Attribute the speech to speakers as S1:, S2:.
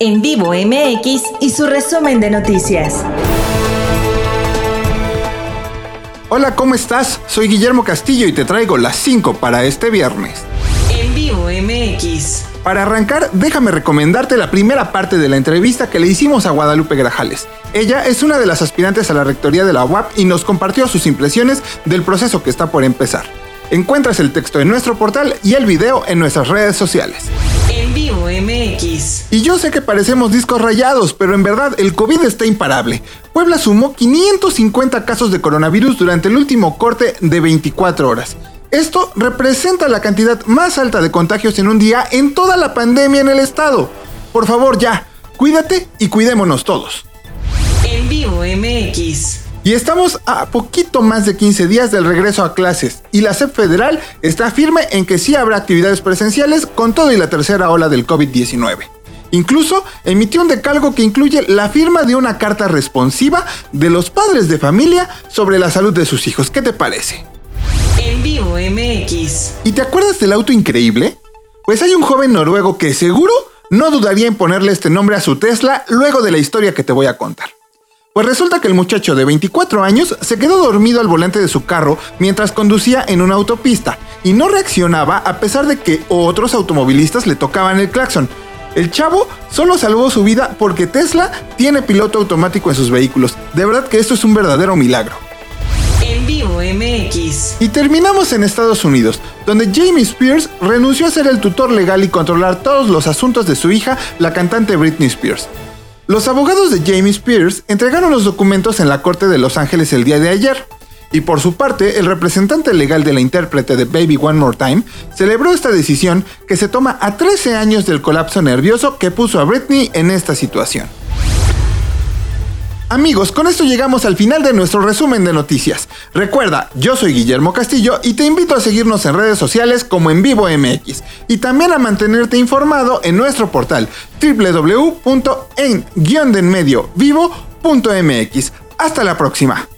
S1: En vivo MX y su resumen de noticias.
S2: Hola, ¿cómo estás? Soy Guillermo Castillo y te traigo las 5 para este viernes.
S1: En vivo MX.
S2: Para arrancar, déjame recomendarte la primera parte de la entrevista que le hicimos a Guadalupe Grajales. Ella es una de las aspirantes a la rectoría de la UAP y nos compartió sus impresiones del proceso que está por empezar. Encuentras el texto en nuestro portal y el video en nuestras redes sociales.
S1: MX.
S2: Y yo sé que parecemos discos rayados, pero en verdad el COVID está imparable. Puebla sumó 550 casos de coronavirus durante el último corte de 24 horas. Esto representa la cantidad más alta de contagios en un día en toda la pandemia en el estado. Por favor, ya, cuídate y cuidémonos todos.
S1: En vivo MX.
S2: Y estamos a poquito más de 15 días del regreso a clases y la SEP federal está firme en que sí habrá actividades presenciales con todo y la tercera ola del COVID-19. Incluso emitió un decalgo que incluye la firma de una carta responsiva de los padres de familia sobre la salud de sus hijos. ¿Qué te parece?
S1: En vivo MX.
S2: ¿Y te acuerdas del auto increíble? Pues hay un joven noruego que seguro no dudaría en ponerle este nombre a su Tesla luego de la historia que te voy a contar. Pues resulta que el muchacho de 24 años se quedó dormido al volante de su carro mientras conducía en una autopista y no reaccionaba a pesar de que otros automovilistas le tocaban el claxon. El chavo solo salvó su vida porque Tesla tiene piloto automático en sus vehículos. De verdad que esto es un verdadero milagro.
S1: En vivo MX.
S2: Y terminamos en Estados Unidos, donde Jamie Spears renunció a ser el tutor legal y controlar todos los asuntos de su hija, la cantante Britney Spears. Los abogados de Jamie Spears entregaron los documentos en la Corte de Los Ángeles el día de ayer. Y por su parte, el representante legal de la intérprete de Baby One More Time celebró esta decisión que se toma a 13 años del colapso nervioso que puso a Britney en esta situación. Amigos, con esto llegamos al final de nuestro resumen de noticias. Recuerda, yo soy Guillermo Castillo y te invito a seguirnos en redes sociales como en Vivo MX y también a mantenerte informado en nuestro portal www.en-vivo.mx. Hasta la próxima.